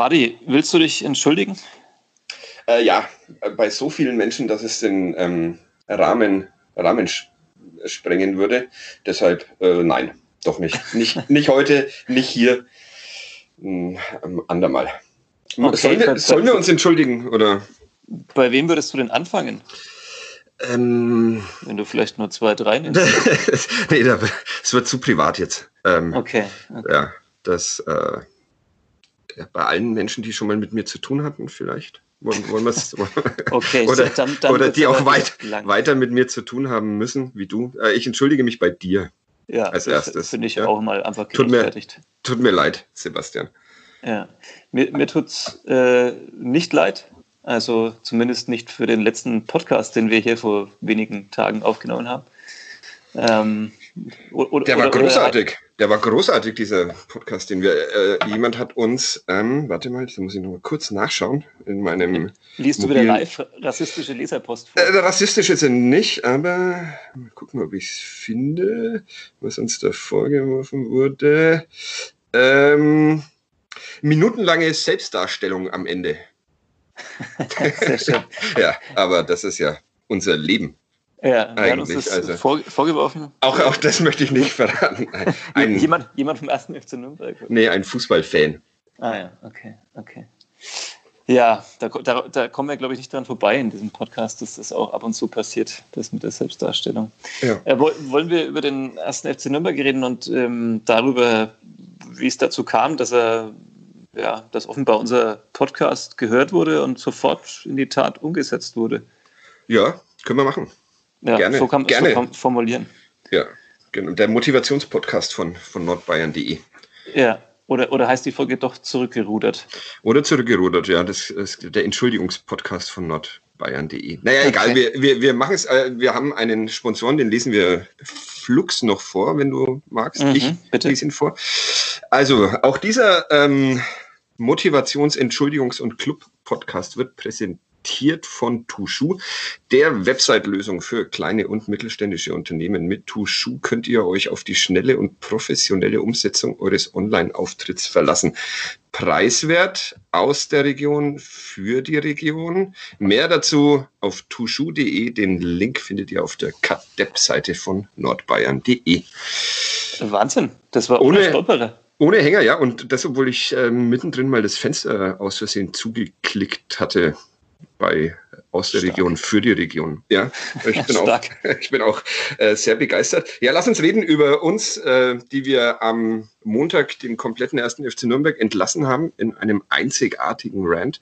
Fadi, willst du dich entschuldigen? Äh, ja, bei so vielen Menschen, dass es den ähm, Rahmen, Rahmen sprengen würde. Deshalb äh, nein, doch nicht. Nicht, nicht heute, nicht hier, hm, andermal. Okay, sollen, wir, sollen wir uns entschuldigen? Oder? Bei wem würdest du denn anfangen? Ähm, Wenn du vielleicht nur zwei, drei nimmst. nee, es wird zu privat jetzt. Ähm, okay, okay, Ja, das äh, bei allen Menschen, die schon mal mit mir zu tun hatten, vielleicht. Wollen, wollen wir es? okay, oder, so, dann, dann oder die auch weit, weiter mit mir zu tun haben müssen, wie du. Äh, ich entschuldige mich bei dir. Ja, als erstes. Finde ich ja? auch mal einfach tut mir, tut mir leid, Sebastian. Ja, mir, mir tut es äh, nicht leid. Also zumindest nicht für den letzten Podcast, den wir hier vor wenigen Tagen aufgenommen haben. Ähm, oder, der war oder, großartig. Oder, der war großartig, dieser Podcast, den wir. Äh, jemand hat uns, ähm, warte mal, da muss ich noch mal kurz nachschauen in meinem. Liest mobilen, du wieder live rassistische Leserpost vor? Äh, rassistisch jetzt nicht, aber mal gucken, ob ich es finde, was uns da vorgeworfen wurde. Ähm, minutenlange Selbstdarstellung am Ende. Sehr schön. ja, aber das ist ja unser Leben. Ja, wir haben uns das also, vor, vorgeworfen. Auch, auch das möchte ich nicht verraten. Ein, jemand, jemand vom ersten FC Nürnberg? Nee, ein Fußballfan. Ah ja, okay, okay. Ja, da, da, da kommen wir, glaube ich, nicht dran vorbei in diesem Podcast, dass das auch ab und zu passiert, das mit der Selbstdarstellung. Ja. Äh, wollen wir über den ersten FC Nürnberg reden und ähm, darüber, wie es dazu kam, dass er ja, dass offenbar unser Podcast gehört wurde und sofort in die Tat umgesetzt wurde. Ja, können wir machen. Ja, gerne. So kann man so formulieren. Ja, genau. Der Motivationspodcast von, von nordbayern.de. Ja, oder, oder heißt die Folge doch zurückgerudert? Oder zurückgerudert, ja. Das ist der Entschuldigungspodcast von nordbayern.de. Naja, okay. egal, wir, wir, wir machen es, äh, wir haben einen Sponsoren, den lesen wir Flux noch vor, wenn du magst. Mhm, ich bitte. lese ihn vor. Also, auch dieser ähm, Motivations-, Entschuldigungs- und Club-Podcast wird präsentiert präsentiert von Tushu, der Website-Lösung für kleine und mittelständische Unternehmen. Mit Tushu könnt ihr euch auf die schnelle und professionelle Umsetzung eures Online-Auftritts verlassen. Preiswert aus der Region für die Region. Mehr dazu auf tushu.de. Den Link findet ihr auf der CADEP-Seite von nordbayern.de. Wahnsinn, das war ohne, ohne Ohne Hänger, ja. Und das, obwohl ich äh, mittendrin mal das Fenster aus Versehen zugeklickt hatte bei aus der Stark. Region für die Region. Ja, ich bin auch, ich bin auch äh, sehr begeistert. Ja, lass uns reden über uns, äh, die wir am Montag den kompletten ersten FC Nürnberg entlassen haben in einem einzigartigen Rant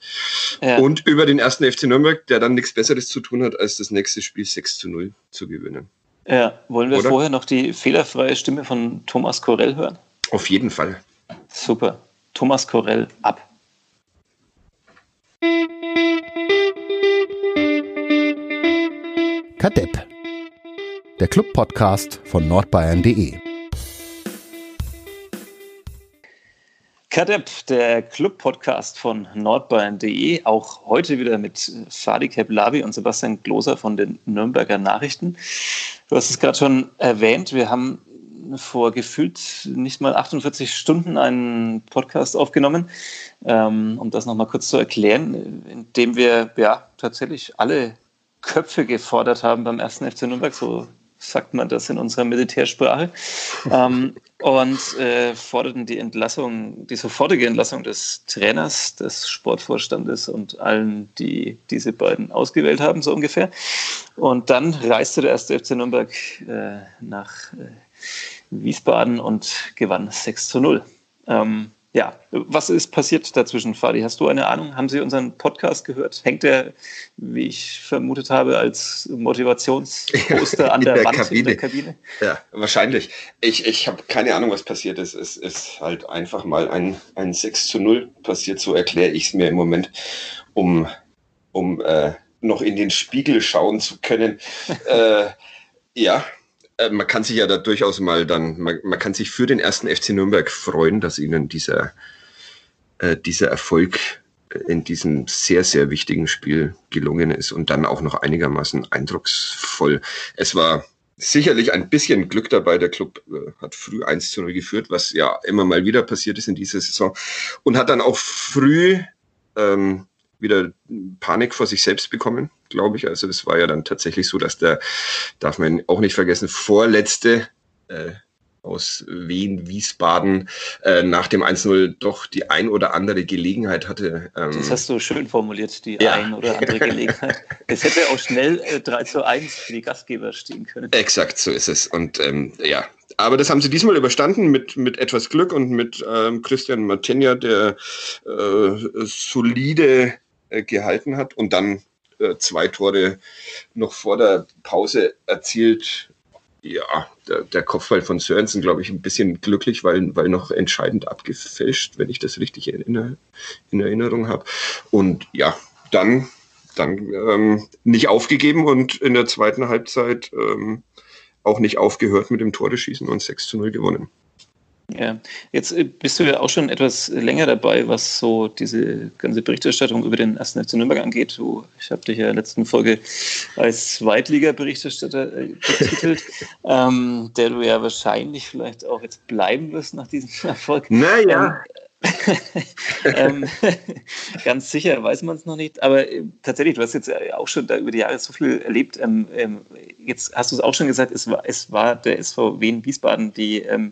ja. und über den ersten FC Nürnberg, der dann nichts Besseres zu tun hat, als das nächste Spiel 6 zu 0 zu gewinnen. Ja, wollen wir Oder? vorher noch die fehlerfreie Stimme von Thomas Korell hören? Auf jeden Fall. Super. Thomas Korell ab. Der Club-Podcast von nordbayern.de. Kadepp, der Club-Podcast von nordbayern.de, auch heute wieder mit Fadi Keblavi und Sebastian Gloser von den Nürnberger Nachrichten. Du hast es gerade schon erwähnt, wir haben vor gefühlt nicht mal 48 Stunden einen Podcast aufgenommen, ähm, um das nochmal kurz zu erklären, indem wir ja tatsächlich alle Köpfe gefordert haben beim ersten FC Nürnberg, so sagt man das in unserer Militärsprache, ähm, und äh, forderten die Entlassung, die sofortige Entlassung des Trainers, des Sportvorstandes und allen, die diese beiden ausgewählt haben, so ungefähr. Und dann reiste der erste FC Nürnberg äh, nach äh, Wiesbaden und gewann 6 zu 0. Ähm, ja, was ist passiert dazwischen, Fadi? Hast du eine Ahnung? Haben Sie unseren Podcast gehört? Hängt der, wie ich vermutet habe, als Motivationsposter an der, der Wand Kabine. in der Kabine? Ja, wahrscheinlich. Ich, ich habe keine Ahnung, was passiert ist. Es ist halt einfach mal ein, ein 6 zu 0 passiert, so erkläre ich es mir im Moment, um, um äh, noch in den Spiegel schauen zu können. äh, ja, äh, man kann sich ja da durchaus mal dann, man, man, kann sich für den ersten FC Nürnberg freuen, dass ihnen dieser, äh, dieser Erfolg in diesem sehr, sehr wichtigen Spiel gelungen ist und dann auch noch einigermaßen eindrucksvoll. Es war sicherlich ein bisschen Glück dabei. Der Club äh, hat früh 1 zu 0 geführt, was ja immer mal wieder passiert ist in dieser Saison. Und hat dann auch früh ähm, wieder Panik vor sich selbst bekommen, glaube ich. Also das war ja dann tatsächlich so, dass der, darf man auch nicht vergessen, vorletzte äh, aus Wien, Wiesbaden äh, nach dem 1-0 doch die ein oder andere Gelegenheit hatte. Ähm, das hast du schön formuliert, die ja. ein oder andere Gelegenheit. es hätte auch schnell äh, 3 zu 1 für die Gastgeber stehen können. Exakt, so ist es. Und ähm, ja, aber das haben sie diesmal überstanden mit, mit etwas Glück und mit ähm, Christian Martenja, der äh, solide äh, gehalten hat und dann äh, zwei Tore noch vor der Pause erzielt ja, der, der Kopfball von Sörensen, glaube ich, ein bisschen glücklich, weil, weil noch entscheidend abgefälscht, wenn ich das richtig in, in Erinnerung habe. Und ja, dann, dann ähm, nicht aufgegeben und in der zweiten Halbzeit ähm, auch nicht aufgehört mit dem Tore schießen und 6 zu 0 gewonnen. Ja, jetzt äh, bist du ja auch schon etwas länger dabei, was so diese ganze Berichterstattung über den ersten FC Nürnberg angeht. Du, ich habe dich ja in der letzten Folge als Zweitliga-Berichterstatter äh, betitelt, ähm, der du ja wahrscheinlich vielleicht auch jetzt bleiben wirst nach diesem Erfolg. Naja. Ähm, ähm, ganz sicher weiß man es noch nicht, aber äh, tatsächlich, du hast jetzt auch schon da über die Jahre so viel erlebt. Ähm, ähm, jetzt hast du es auch schon gesagt, es war, es war der SV Wien Wiesbaden, die ähm,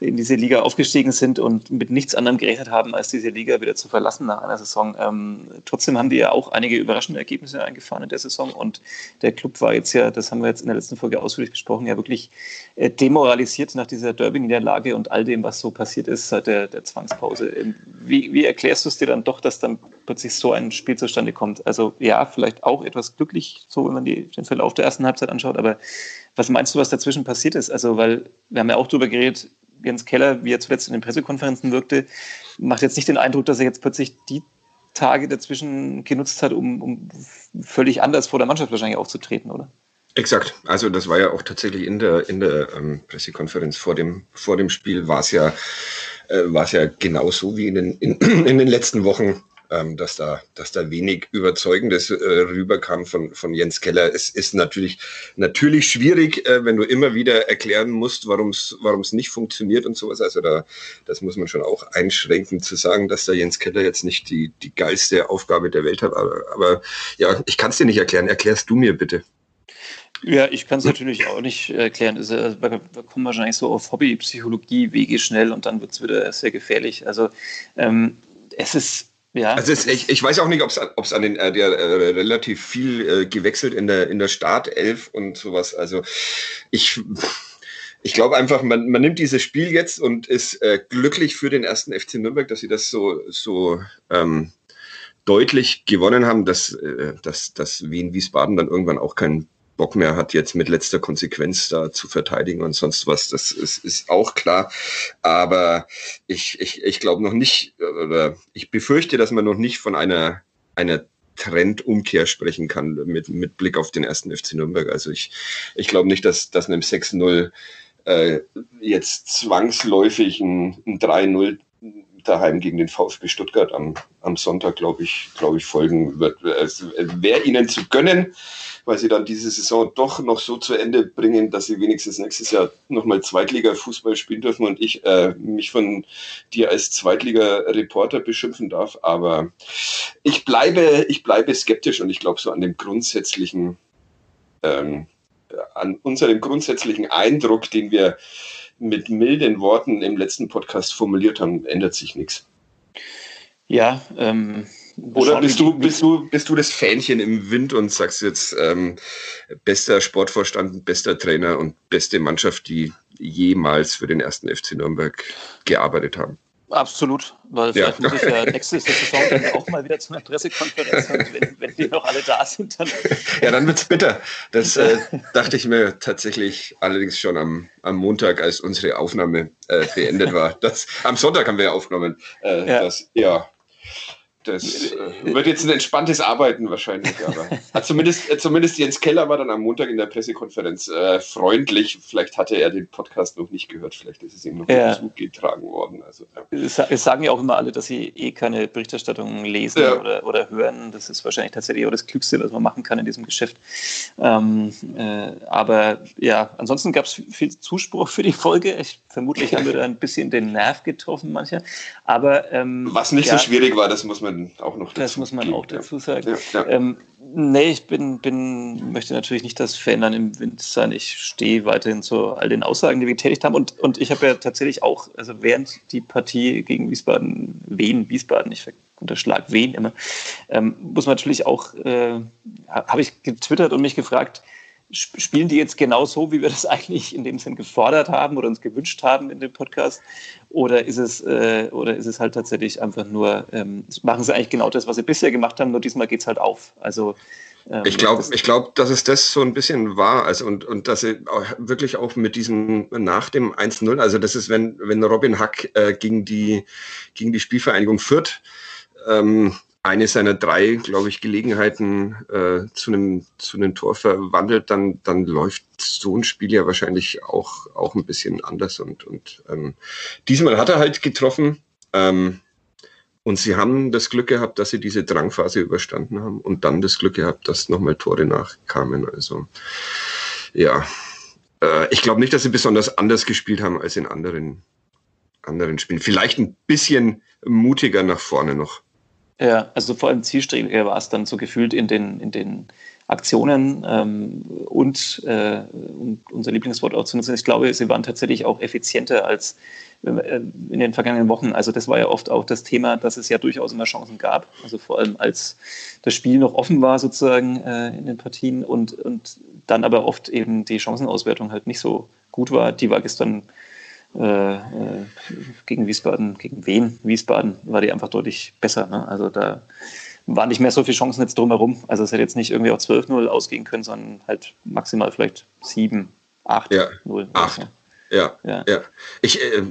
in diese Liga aufgestiegen sind und mit nichts anderem gerechnet haben, als diese Liga wieder zu verlassen nach einer Saison. Ähm, trotzdem haben die ja auch einige überraschende Ergebnisse eingefahren in der Saison und der Club war jetzt ja, das haben wir jetzt in der letzten Folge ausführlich besprochen, ja wirklich äh, demoralisiert nach dieser Derby-Niederlage und all dem, was so passiert ist seit der, der Zwangspause. Hause. Ähm, wie, wie erklärst du es dir dann doch, dass dann plötzlich so ein Spiel zustande kommt? Also ja, vielleicht auch etwas glücklich, so wenn man die, den Verlauf der ersten Halbzeit anschaut, aber was meinst du, was dazwischen passiert ist? Also, weil wir haben ja auch darüber geredet, Jens Keller, wie er zuletzt in den Pressekonferenzen wirkte, macht jetzt nicht den Eindruck, dass er jetzt plötzlich die Tage dazwischen genutzt hat, um, um völlig anders vor der Mannschaft wahrscheinlich aufzutreten, oder? Exakt. Also das war ja auch tatsächlich in der, in der ähm, Pressekonferenz vor dem, vor dem Spiel war es ja äh, war es ja genauso wie in den, in, in den letzten Wochen, ähm, dass, da, dass da wenig Überzeugendes äh, rüberkam von, von Jens Keller. Es ist natürlich, natürlich schwierig, äh, wenn du immer wieder erklären musst, warum es nicht funktioniert und sowas. Also da, das muss man schon auch einschränken zu sagen, dass der Jens Keller jetzt nicht die, die geilste Aufgabe der Welt hat. Aber, aber ja, ich kann es dir nicht erklären. Erklärst du mir bitte. Ja, ich kann es natürlich auch nicht erklären. Also, wir kommen wahrscheinlich so auf Hobbypsychologie, Wege schnell und dann wird es wieder sehr gefährlich. Also ähm, es ist ja. Also es, ich, ich weiß auch nicht, ob es an den, äh, der äh, relativ viel äh, gewechselt in der, in der Startelf und sowas. Also ich, ich glaube einfach, man, man nimmt dieses Spiel jetzt und ist äh, glücklich für den ersten FC Nürnberg, dass sie das so, so ähm, deutlich gewonnen haben, dass, äh, dass, dass Wien Wiesbaden dann irgendwann auch kein Bock mehr hat, jetzt mit letzter Konsequenz da zu verteidigen und sonst was. Das ist, ist auch klar. Aber ich, ich, ich glaube noch nicht, oder ich befürchte, dass man noch nicht von einer, einer Trendumkehr sprechen kann mit, mit Blick auf den ersten FC Nürnberg. Also ich, ich glaube nicht, dass, dass einem 6-0 äh, jetzt zwangsläufig ein, ein 3-0 daheim gegen den VfB Stuttgart am, am Sonntag, glaube ich, glaube ich, folgen wird. Es wäre ihnen zu gönnen, weil sie dann diese Saison doch noch so zu Ende bringen, dass sie wenigstens nächstes Jahr nochmal Zweitliga-Fußball spielen dürfen und ich äh, mich von dir als Zweitliga-Reporter beschimpfen darf. Aber ich bleibe, ich bleibe skeptisch und ich glaube so an dem grundsätzlichen, ähm, an unserem grundsätzlichen Eindruck, den wir mit milden Worten im letzten Podcast formuliert haben, ändert sich nichts. Ja, ähm, oder bist du, bist, du, bist du das Fähnchen im Wind und sagst jetzt, ähm, bester Sportvorstand, bester Trainer und beste Mannschaft, die jemals für den ersten FC Nürnberg gearbeitet haben? Absolut, weil vielleicht ja. muss ich ja nächste Saison dann auch mal wieder zu einer Pressekonferenz und wenn, wenn die noch alle da sind, dann. Ja, dann wird es bitter. Das äh, dachte ich mir tatsächlich allerdings schon am, am Montag, als unsere Aufnahme äh, beendet war. Das, am Sonntag haben wir ja aufgenommen. Äh, ja. Das, ja, das äh, wird jetzt ein entspanntes Arbeiten wahrscheinlich. Aber zumindest, äh, zumindest Jens Keller war dann am Montag in der Pressekonferenz äh, freundlich. Vielleicht hatte er den Podcast noch nicht gehört. Vielleicht ist es ihm noch ja. zugetragen worden. Also, ja. Es sagen ja auch immer alle, dass sie eh keine Berichterstattung lesen ja. oder, oder hören. Das ist wahrscheinlich tatsächlich auch das Klügste, was man machen kann in diesem Geschäft. Ähm, äh, aber ja, ansonsten gab es viel Zuspruch für die Folge. Ich, vermutlich haben wir da ein bisschen den Nerv getroffen, mancher. Aber ähm, was nicht so schwierig war, das muss man man auch noch dazu Das muss man geben, auch dazu sagen. Ja, ja. Ähm, nee, ich bin, bin, möchte natürlich nicht das Fan im Wind sein. Ich stehe weiterhin zu all den Aussagen, die wir getätigt haben. Und, und ich habe ja tatsächlich auch, also während die Partie gegen Wiesbaden, Wien, Wiesbaden, ich unterschlag Wien immer, ähm, muss man natürlich auch, äh, habe ich getwittert und mich gefragt, spielen die jetzt genau so, wie wir das eigentlich in dem Sinn gefordert haben oder uns gewünscht haben in dem Podcast? Oder ist es, äh, oder ist es halt tatsächlich einfach nur, ähm, machen sie eigentlich genau das, was sie bisher gemacht haben, nur diesmal geht es halt auf. Also ähm, ich glaube, ich glaube, dass es das so ein bisschen war, also und, und dass sie auch wirklich auch mit diesem nach dem 1-0, also das ist, wenn, wenn Robin Hack äh, gegen die gegen die Spielvereinigung führt, ähm, eine seiner drei, glaube ich, Gelegenheiten äh, zu einem zu einem Tor verwandelt, dann dann läuft so ein Spiel ja wahrscheinlich auch auch ein bisschen anders und und ähm, diesmal hat er halt getroffen ähm, und sie haben das Glück gehabt, dass sie diese Drangphase überstanden haben und dann das Glück gehabt, dass nochmal Tore nachkamen. Also ja, äh, ich glaube nicht, dass sie besonders anders gespielt haben als in anderen anderen Spielen. Vielleicht ein bisschen mutiger nach vorne noch. Ja, also vor allem zielstrebiger war es dann so gefühlt in den, in den Aktionen ähm, und äh, um unser Lieblingswort auch zu nutzen. Ich glaube, sie waren tatsächlich auch effizienter als äh, in den vergangenen Wochen. Also das war ja oft auch das Thema, dass es ja durchaus immer Chancen gab. Also vor allem als das Spiel noch offen war sozusagen äh, in den Partien und, und dann aber oft eben die Chancenauswertung halt nicht so gut war. Die war gestern äh, äh, gegen Wiesbaden, gegen wen? Wiesbaden war die einfach deutlich besser. Ne? Also da waren nicht mehr so viele Chancen jetzt drumherum. Also es hätte jetzt nicht irgendwie auf 12-0 ausgehen können, sondern halt maximal vielleicht 7, 8, ja, 0. 8. Ja, ja, ja. Ich, äh,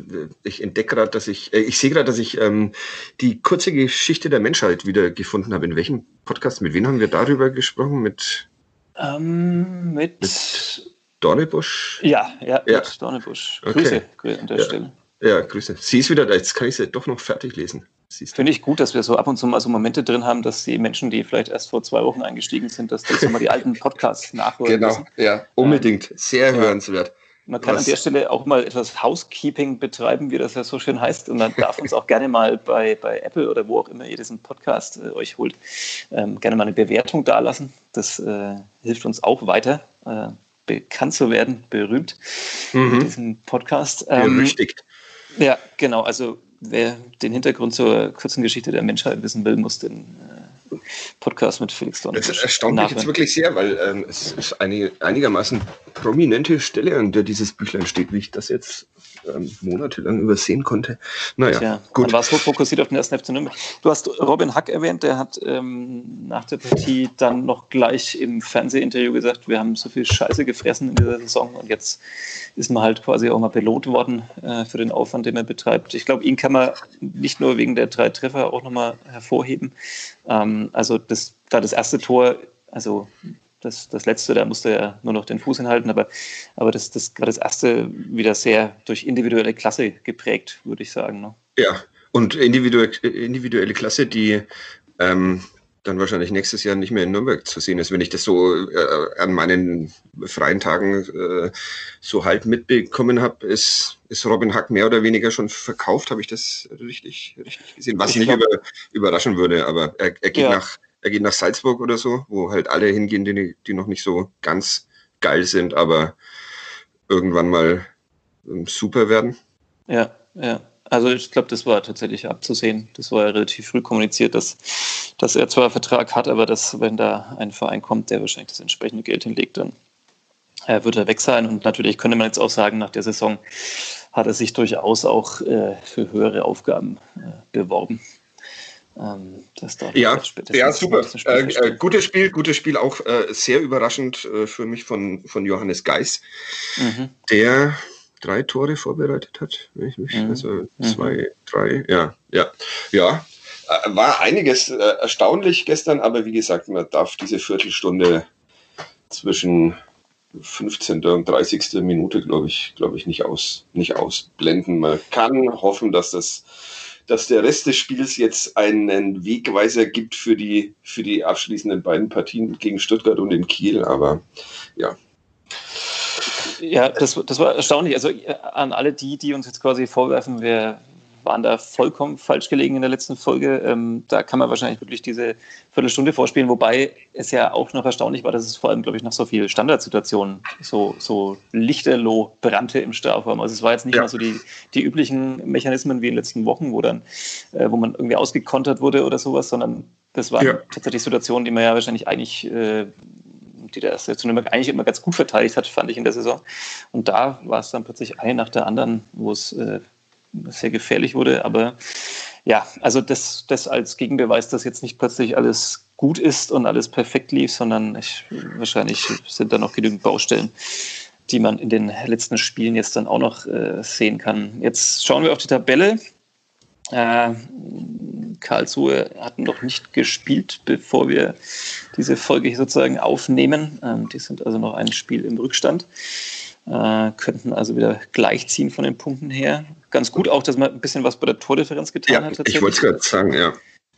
ich entdecke gerade, dass ich, äh, ich sehe gerade, dass ich ähm, die kurze Geschichte der Menschheit wieder gefunden habe. In welchem Podcast? Mit wem haben wir darüber gesprochen? Mit, ähm, mit, mit Dornebusch? Ja, ja, ja. mit Dornebusch. Grüße okay. an der ja. Stelle. Ja, Grüße. Sie ist wieder da, jetzt kann ich sie doch noch fertig lesen. Finde ich gut, dass wir so ab und zu mal so Momente drin haben, dass die Menschen, die vielleicht erst vor zwei Wochen eingestiegen sind, dass die so mal die alten Podcasts nachholen Genau, müssen. ja, unbedingt. Sehr ja. hörenswert. Man kann Was? an der Stelle auch mal etwas Housekeeping betreiben, wie das ja so schön heißt. Und dann darf uns auch gerne mal bei, bei Apple oder wo auch immer ihr diesen Podcast äh, euch holt, ähm, gerne mal eine Bewertung dalassen. Das äh, hilft uns auch weiter. Äh, bekannt zu werden, berühmt mhm. mit diesem Podcast. Ähm, Berüchtigt. Ja, genau. Also wer den Hintergrund zur kurzen Geschichte der Menschheit wissen will, muss den äh, Podcast mit Felix Donner. Das erstaunt mich jetzt wirklich sehr, weil ähm, es ist eine einigermaßen prominente Stelle, an der dieses Büchlein steht, wie ich das jetzt ähm, monatelang übersehen konnte. Naja, Tja, gut. Man war so fokussiert auf den ersten FC Nürnberg. Du hast Robin Hack erwähnt, der hat ähm, nach der Partie dann noch gleich im Fernsehinterview gesagt, wir haben so viel Scheiße gefressen in dieser Saison und jetzt ist man halt quasi auch mal belohnt worden äh, für den Aufwand, den er betreibt. Ich glaube, ihn kann man nicht nur wegen der drei Treffer auch nochmal hervorheben. Ähm, also das, da das erste Tor, also das, das letzte, da musste er nur noch den Fuß hinhalten, aber, aber das, das war das erste wieder sehr durch individuelle Klasse geprägt, würde ich sagen. Ne? Ja, und individuelle, individuelle Klasse, die ähm, dann wahrscheinlich nächstes Jahr nicht mehr in Nürnberg zu sehen ist, wenn ich das so äh, an meinen freien Tagen äh, so halt mitbekommen habe, ist, ist Robin Hack mehr oder weniger schon verkauft, habe ich das richtig, richtig gesehen, was ich nicht über, überraschen würde, aber er, er geht ja. nach er geht nach Salzburg oder so, wo halt alle hingehen, die, die noch nicht so ganz geil sind, aber irgendwann mal ähm, super werden. Ja, ja. Also ich glaube, das war tatsächlich abzusehen. Das war ja relativ früh kommuniziert, dass, dass er zwar einen Vertrag hat, aber dass, wenn da ein Verein kommt, der wahrscheinlich das entsprechende Geld hinlegt, dann äh, wird er weg sein. Und natürlich könnte man jetzt auch sagen, nach der Saison hat er sich durchaus auch äh, für höhere Aufgaben äh, beworben. Ähm, ja, ja, super. Äh, äh, gutes Spiel, gutes Spiel, auch äh, sehr überraschend äh, für mich von, von Johannes Geis, mhm. der drei Tore vorbereitet hat. Mich, mhm. Also zwei, mhm. drei, ja, ja, ja. Äh, war einiges äh, erstaunlich gestern, aber wie gesagt, man darf diese Viertelstunde zwischen 15. und 30. Minute, glaube ich, glaube ich, nicht, aus, nicht ausblenden. Man kann hoffen, dass das dass der Rest des Spiels jetzt einen Wegweiser gibt für die, für die abschließenden beiden Partien gegen Stuttgart und in Kiel. Aber ja, ja, das, das war erstaunlich. Also äh, an alle die, die uns jetzt quasi vorwerfen, wir waren da vollkommen falsch gelegen in der letzten Folge. Ähm, da kann man wahrscheinlich wirklich diese Viertelstunde vorspielen, wobei es ja auch noch erstaunlich war, dass es vor allem, glaube ich, nach so vielen Standardsituationen so, so lichterloh brannte im Strafraum. Also es war jetzt nicht ja. mal so die, die üblichen Mechanismen wie in den letzten Wochen, wo dann, äh, wo man irgendwie ausgekontert wurde oder sowas, sondern das waren ja. tatsächlich Situationen, die man ja wahrscheinlich eigentlich äh, die der erste Nürnberg eigentlich immer ganz gut verteidigt hat, fand ich in der Saison. Und da war es dann plötzlich eine nach der anderen, wo es äh, sehr gefährlich wurde. Aber ja, also das, das als Gegenbeweis, dass jetzt nicht plötzlich alles gut ist und alles perfekt lief, sondern ich, wahrscheinlich sind da noch genügend Baustellen, die man in den letzten Spielen jetzt dann auch noch äh, sehen kann. Jetzt schauen wir auf die Tabelle. Äh, Karlsruhe hat noch nicht gespielt, bevor wir diese Folge hier sozusagen aufnehmen. Ähm, die sind also noch ein Spiel im Rückstand. Äh, könnten also wieder gleichziehen von den Punkten her. Ganz gut auch, dass man ein bisschen was bei der Tordifferenz getan ja, hat. Ich wollte es gerade sagen, ja.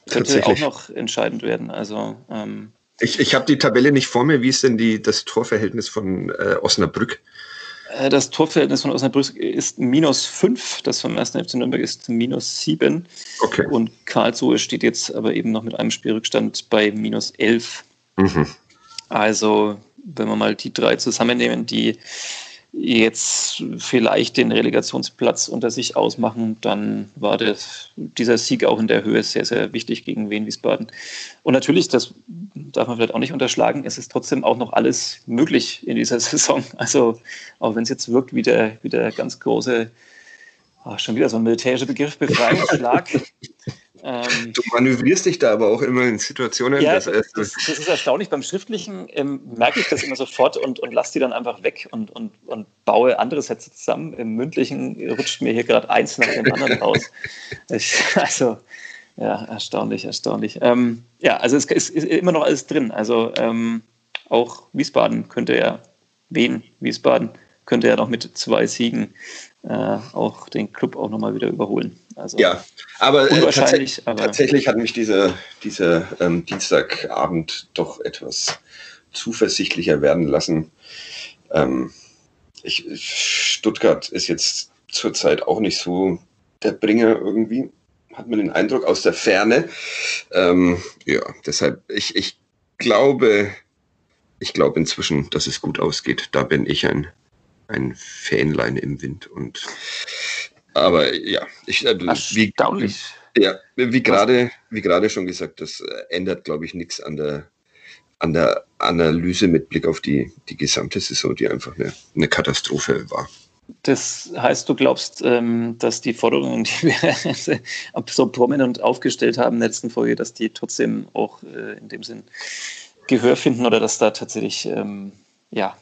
Könnte auch noch entscheidend werden. Also, ähm, ich ich habe die Tabelle nicht vor mir. Wie ist denn die, das Torverhältnis von äh, Osnabrück? Äh, das Torverhältnis von Osnabrück ist minus 5, das vom 1. FC Nürnberg ist minus 7. Okay. Und Karlsruhe steht jetzt aber eben noch mit einem Spielrückstand bei minus 11. Mhm. Also, wenn wir mal die drei zusammennehmen, die jetzt vielleicht den Relegationsplatz unter sich ausmachen, dann war das, dieser Sieg auch in der Höhe sehr, sehr wichtig gegen Wien Wiesbaden. Und natürlich, das darf man vielleicht auch nicht unterschlagen, es ist trotzdem auch noch alles möglich in dieser Saison. Also auch wenn es jetzt wirkt wie der, wie der ganz große, oh, schon wieder so ein militärischer Begriff, Befreiungsschlag. Ähm, du manövrierst dich da aber auch immer in Situationen. Ja, das, das, das, ist erstaunlich. Beim Schriftlichen ähm, merke ich das immer sofort und, und lasse die dann einfach weg und, und, und baue andere Sätze zusammen. Im Mündlichen rutscht mir hier gerade eins nach dem anderen raus. Ich, also, ja, erstaunlich, erstaunlich. Ähm, ja, also es, es, ist immer noch alles drin. Also ähm, auch Wiesbaden könnte ja, Wien, Wiesbaden könnte ja noch mit zwei Siegen äh, auch den Club auch nochmal wieder überholen. Also ja, aber, äh, tats aber tatsächlich hat mich dieser, dieser ähm, Dienstagabend doch etwas zuversichtlicher werden lassen. Ähm, ich, Stuttgart ist jetzt zurzeit auch nicht so der Bringer irgendwie, hat man den Eindruck aus der Ferne. Ähm, ja, deshalb, ich, ich glaube, ich glaube inzwischen, dass es gut ausgeht. Da bin ich ein ein Fähnlein im Wind. Und aber ja, ich äh, wie, ja, wie gerade wie gerade schon gesagt, das äh, ändert, glaube ich, nichts an der an der Analyse mit Blick auf die, die gesamte Saison, die einfach eine, eine Katastrophe war. Das heißt, du glaubst, ähm, dass die Forderungen, die wir so prominent aufgestellt haben in der letzten Folge, dass die trotzdem auch äh, in dem Sinn Gehör finden oder dass da tatsächlich ähm, ja,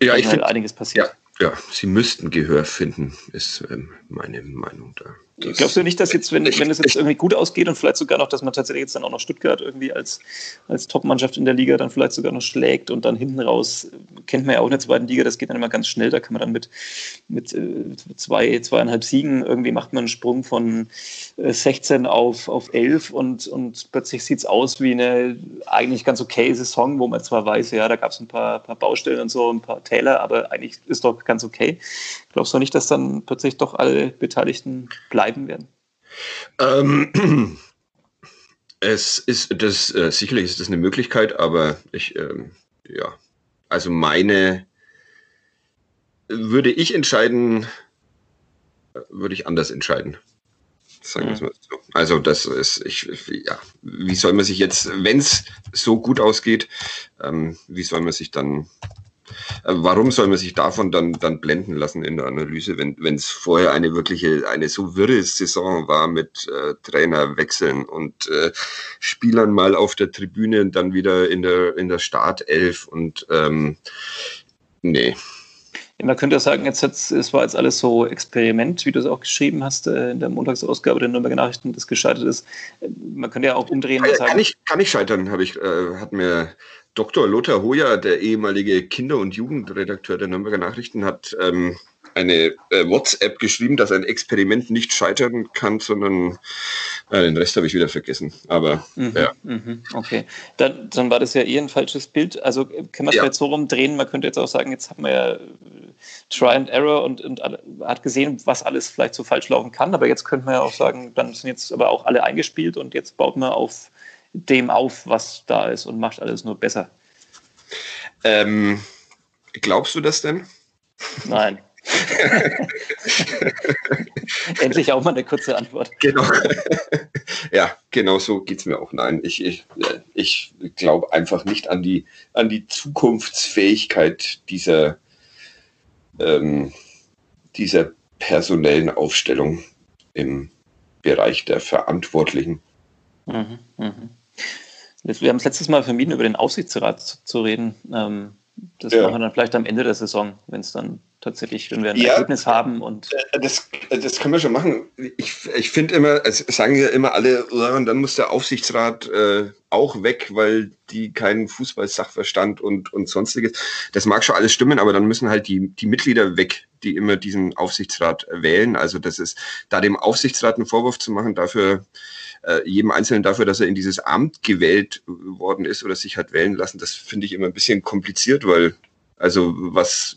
ja, ich finde einiges passiert. Ja, ja, sie müssten Gehör finden, ist ähm, meine Meinung da. Das Glaubst du nicht, dass jetzt, wenn, wenn es jetzt irgendwie gut ausgeht und vielleicht sogar noch, dass man tatsächlich jetzt dann auch noch Stuttgart irgendwie als, als Top-Mannschaft in der Liga dann vielleicht sogar noch schlägt und dann hinten raus, kennt man ja auch in der zweiten Liga, das geht dann immer ganz schnell, da kann man dann mit, mit äh, zwei, zweieinhalb Siegen irgendwie macht man einen Sprung von 16 äh, auf, auf 11 und, und plötzlich sieht es aus wie eine eigentlich ganz okay Saison, wo man zwar weiß, ja, da gab es ein paar, paar Baustellen und so, ein paar Täler, aber eigentlich ist doch ganz okay. Glaubst du nicht, dass dann plötzlich doch alle Beteiligten bleiben werden? Ähm, es ist das äh, sicherlich ist das eine Möglichkeit, aber ich ähm, ja, also meine würde ich entscheiden, würde ich anders entscheiden. Sagen wir es mal so. Also das ist, ich, ja, wie soll man sich jetzt, wenn es so gut ausgeht, ähm, wie soll man sich dann äh, warum soll man sich davon dann, dann blenden lassen in der Analyse, wenn es vorher eine wirkliche, eine so wirre Saison war mit äh, Trainerwechseln und äh, Spielern mal auf der Tribüne und dann wieder in der, in der Startelf und ähm, nee. Man könnte ja sagen, jetzt es war jetzt alles so Experiment, wie du es auch geschrieben hast äh, in der Montagsausgabe der Nürnberger Nachrichten, das gescheitert ist. Man könnte ja auch umdrehen und sagen. Kann ich, kann ich scheitern, habe ich, äh, hat mir Dr. Lothar Hoyer, der ehemalige Kinder- und Jugendredakteur der Nürnberger Nachrichten, hat ähm, eine äh, WhatsApp geschrieben, dass ein Experiment nicht scheitern kann, sondern äh, den Rest habe ich wieder vergessen. Aber mhm, ja. Mhm, okay, dann, dann war das ja eh ein falsches Bild. Also kann man es ja. vielleicht so rumdrehen, man könnte jetzt auch sagen, jetzt haben wir ja äh, Try and Error und, und hat gesehen, was alles vielleicht so falsch laufen kann. Aber jetzt könnte man ja auch sagen, dann sind jetzt aber auch alle eingespielt und jetzt baut man auf dem auf, was da ist und macht alles nur besser. Ähm, glaubst du das denn? Nein. Endlich auch mal eine kurze Antwort. Genau. ja, genau so geht es mir auch. Nein, ich, ich, ich glaube einfach nicht an die, an die Zukunftsfähigkeit dieser, ähm, dieser personellen Aufstellung im Bereich der Verantwortlichen. Mhm, mh. Wir haben es letztes Mal vermieden, über den Aufsichtsrat zu, reden. Ähm, das ja. machen wir dann vielleicht am Ende der Saison, wenn es dann tatsächlich, wenn wir ein ja, Ergebnis haben. Und äh, das, das können wir schon machen. Ich, ich finde immer, es sagen ja immer alle, und dann muss der Aufsichtsrat äh, auch weg, weil die keinen Fußballsachverstand und, und sonstiges. Das mag schon alles stimmen, aber dann müssen halt die, die Mitglieder weg, die immer diesen Aufsichtsrat wählen. Also das ist, da dem Aufsichtsrat einen Vorwurf zu machen, dafür äh, jedem Einzelnen dafür, dass er in dieses Amt gewählt worden ist oder sich hat wählen lassen, das finde ich immer ein bisschen kompliziert, weil also was.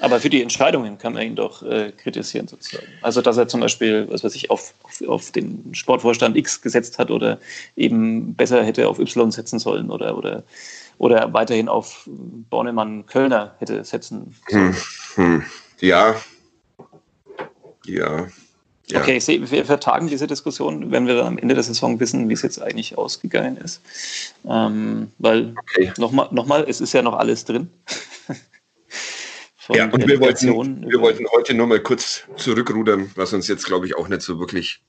Aber für die Entscheidungen kann man ihn doch äh, kritisieren sozusagen. Also dass er zum Beispiel, was weiß ich, auf, auf, auf, den Sportvorstand X gesetzt hat oder eben besser hätte auf Y setzen sollen oder oder oder weiterhin auf Bornemann Kölner hätte setzen sollen. Hm, hm. Ja. Ja. Ja. Okay, ich sehe, wir vertagen diese Diskussion, wenn wir dann am Ende der Saison wissen, wie es jetzt eigentlich ausgegangen ist. Ähm, weil okay. nochmal, noch mal, es ist ja noch alles drin. ja, und wir wollten, wir wollten heute nochmal kurz zurückrudern, was uns jetzt, glaube ich, auch nicht so wirklich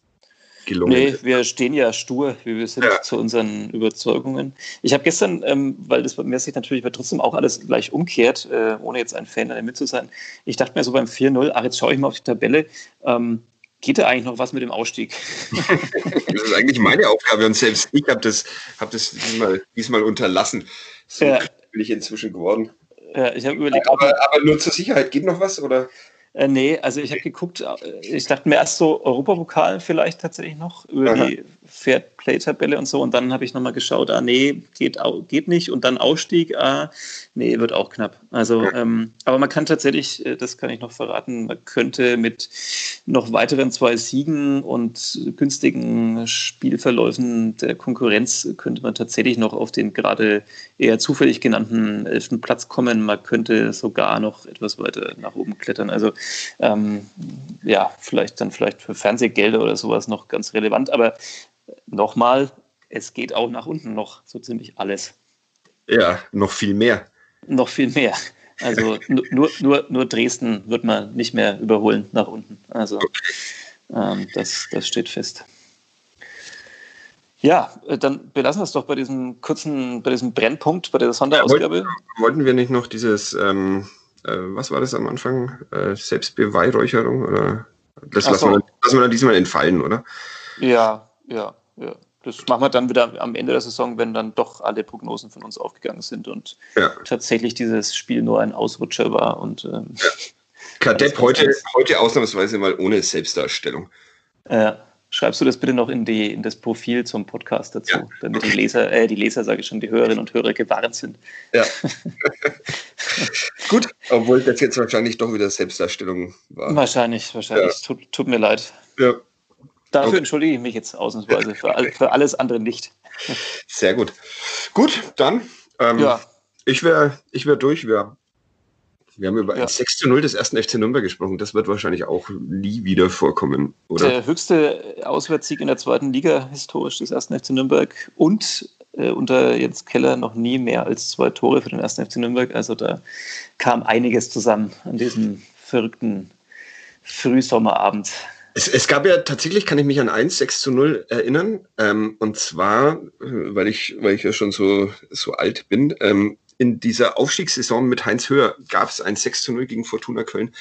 gelungen nee, ist. wir stehen ja stur, wie wir sind, ja. zu unseren Überzeugungen. Ich habe gestern, ähm, weil das bei mir sich natürlich trotzdem auch alles gleich umkehrt, äh, ohne jetzt ein Fan damit zu sein, ich dachte mir so beim 4-0, ach, jetzt schaue ich mal auf die Tabelle, ähm, geht da eigentlich noch was mit dem Ausstieg? das ist eigentlich meine Aufgabe und selbst ich habe das, hab das diesmal, diesmal unterlassen. So ja. bin ich inzwischen geworden. Ja, ich habe überlegt, aber, aber nur zur Sicherheit, geht noch was? Oder? Äh, nee, also ich habe geguckt, äh, ich dachte mir erst so Europapokal vielleicht tatsächlich noch über Aha. die Fairplay-Tabelle und so und dann habe ich nochmal geschaut, ah nee, geht, geht nicht und dann Ausstieg, ah nee, wird auch knapp. Also, ähm, aber man kann tatsächlich, äh, das kann ich noch verraten, man könnte mit noch weiteren zwei Siegen und günstigen Spielverläufen der Konkurrenz könnte man tatsächlich noch auf den gerade eher zufällig genannten elften Platz kommen. Man könnte sogar noch etwas weiter nach oben klettern. Also ähm, ja, vielleicht dann vielleicht für Fernsehgelder oder sowas noch ganz relevant. Aber nochmal, es geht auch nach unten noch so ziemlich alles. Ja, noch viel mehr. Noch viel mehr. Also nur, nur, nur Dresden wird man nicht mehr überholen nach unten. Also ähm, das, das steht fest. Ja, äh, dann belassen wir es doch bei diesem kurzen, bei diesem Brennpunkt, bei der Sonderausgabe. Ja, wollten, wollten, wir nicht noch dieses, ähm, äh, was war das am Anfang? Äh, Selbstbeweihräucherung? Oder? Das lassen, so. wir, lassen wir dann diesmal entfallen, oder? Ja, ja, ja. Das machen wir dann wieder am Ende der Saison, wenn dann doch alle Prognosen von uns aufgegangen sind und ja. tatsächlich dieses Spiel nur ein Ausrutscher war. Und, ähm, ja. Kadepp heute, heute ausnahmsweise mal ohne Selbstdarstellung. Ja. Schreibst du das bitte noch in, die, in das Profil zum Podcast dazu, ja. damit die Leser, äh, die Leser, sage ich schon, die Hörerinnen und Hörer gewarnt sind. Ja. Gut, obwohl das jetzt wahrscheinlich doch wieder Selbstdarstellung war. Wahrscheinlich, wahrscheinlich. Tut, tut, mir leid. Ja. Dafür okay. entschuldige ich mich jetzt ausnahmsweise, für, all, für, alles andere nicht. Sehr gut. Gut, dann. Ähm, ja. Ich wäre ich wär durch. Wir, wir haben über ja. ein 6 zu 0 des ersten FC Nürnberg gesprochen. Das wird wahrscheinlich auch nie wieder vorkommen, oder? Der höchste Auswärtssieg in der zweiten Liga historisch des ersten FC Nürnberg und äh, unter Jens Keller noch nie mehr als zwei Tore für den ersten FC Nürnberg. Also da kam einiges zusammen an diesem verrückten Frühsommerabend. Es, es, gab ja tatsächlich, kann ich mich an 1, 6 zu 0 erinnern. Ähm, und zwar, weil ich, weil ich ja schon so, so alt bin, ähm, in dieser Aufstiegssaison mit Heinz Höher gab es ein 6 zu 0 gegen Fortuna Köln.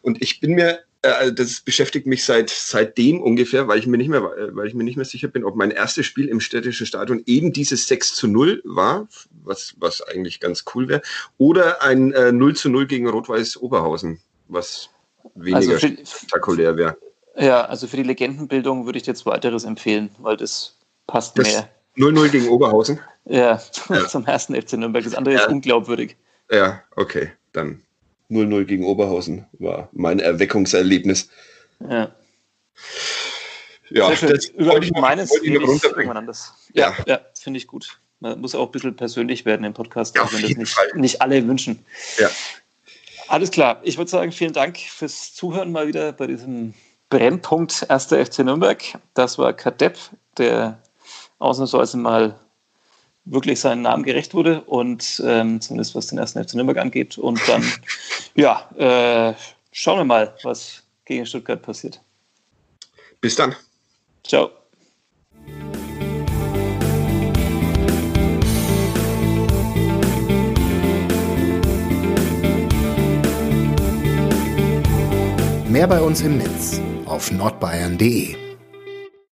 Und ich bin mir äh, das beschäftigt mich seit seitdem ungefähr, weil ich mir nicht mehr, weil ich mir nicht mehr sicher bin, ob mein erstes Spiel im städtischen Stadion eben dieses 6 zu 0 war, was, was eigentlich ganz cool wäre, oder ein äh, 0 zu 0 gegen Rot-Weiß Oberhausen, was weniger also spektakulär wäre. Ja, also für die Legendenbildung würde ich dir weiteres empfehlen, weil das passt das mehr. 0-0 gegen Oberhausen? Ja, ja, zum ersten FC Nürnberg. Das andere ja. ist unglaubwürdig. Ja, okay, dann 0-0 gegen Oberhausen war mein Erweckungserlebnis. Ja. Ja, das Über ich meines ich anders. Ja, ja. ja finde ich gut. Man muss auch ein bisschen persönlich werden im Podcast, ja, wenn das nicht, nicht alle wünschen. Ja. Alles klar. Ich würde sagen, vielen Dank fürs Zuhören mal wieder bei diesem Brennpunkt 1. FC Nürnberg. Das war Kadepp, der ausnahmsweise mal wirklich seinen Namen gerecht wurde und ähm, zumindest was den ersten FC Nürnberg angeht. Und dann, ja, äh, schauen wir mal, was gegen Stuttgart passiert. Bis dann. Ciao. Mehr bei uns im Netz auf nordbayern.de